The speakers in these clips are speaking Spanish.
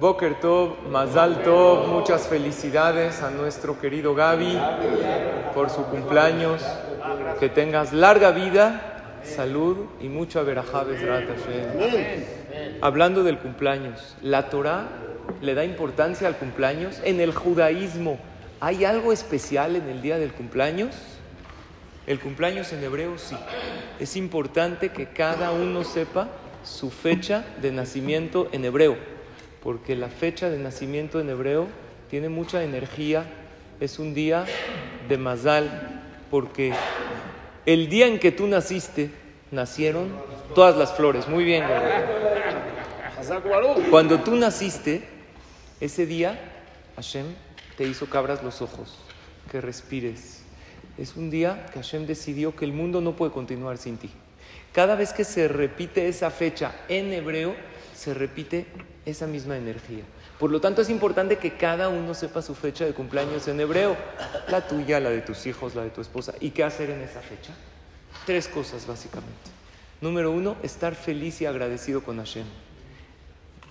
Boker Tov, Mazal Tov, muchas felicidades a nuestro querido Gaby por su cumpleaños. Que tengas larga vida, salud y mucha verajá. Hablando del cumpleaños, la Torah le da importancia al cumpleaños. En el judaísmo, ¿hay algo especial en el día del cumpleaños? El cumpleaños en hebreo sí. Es importante que cada uno sepa su fecha de nacimiento en hebreo, porque la fecha de nacimiento en hebreo tiene mucha energía, es un día de mazal, porque el día en que tú naciste, nacieron todas las flores. Muy bien, Cuando tú naciste, ese día Hashem te hizo cabras los ojos, que respires. Es un día que Hashem decidió que el mundo no puede continuar sin ti. Cada vez que se repite esa fecha en hebreo, se repite esa misma energía. Por lo tanto, es importante que cada uno sepa su fecha de cumpleaños en hebreo, la tuya, la de tus hijos, la de tu esposa, y qué hacer en esa fecha. Tres cosas básicamente. Número uno, estar feliz y agradecido con Hashem.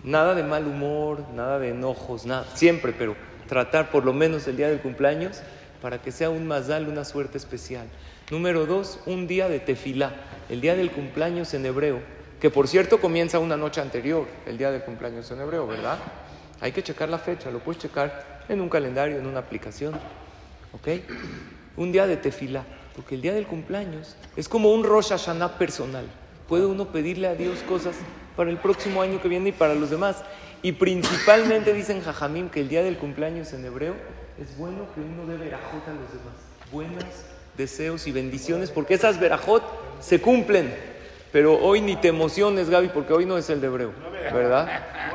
Nada de mal humor, nada de enojos, nada, siempre, pero tratar por lo menos el día del cumpleaños para que sea un mazal, una suerte especial. Número dos, un día de tefilá, el día del cumpleaños en hebreo, que por cierto comienza una noche anterior, el día del cumpleaños en hebreo, ¿verdad? Hay que checar la fecha, lo puedes checar en un calendario, en una aplicación, ¿ok? Un día de tefilá, porque el día del cumpleaños es como un Rosh Hashanah personal. Puede uno pedirle a Dios cosas para el próximo año que viene y para los demás. Y principalmente dicen Jajamim que el día del cumpleaños en hebreo es bueno que uno dé verajot a los demás. Buenos deseos y bendiciones, porque esas verajot se cumplen. Pero hoy ni te emociones, Gaby, porque hoy no es el de hebreo, ¿verdad?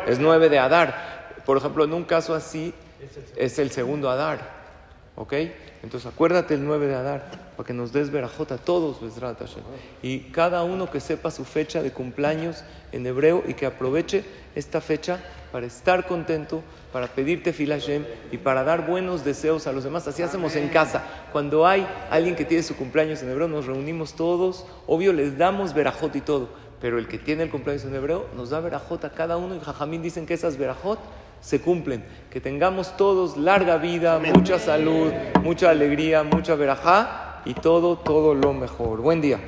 Es nueve de Adar. Por ejemplo, en un caso así es el segundo Adar. ¿Ok? Entonces acuérdate el 9 de Adar, para que nos des verajot a todos, Y cada uno que sepa su fecha de cumpleaños en hebreo y que aproveche esta fecha para estar contento, para pedirte filashem y para dar buenos deseos a los demás. Así hacemos en casa. Cuando hay alguien que tiene su cumpleaños en hebreo, nos reunimos todos. Obvio, les damos verajot y todo. Pero el que tiene el cumpleaños en hebreo nos da verajot a cada uno y Jajamín dicen que esas verajot se cumplen. Que tengamos todos larga vida, mucha salud, mucha alegría, mucha verajá y todo, todo lo mejor. Buen día.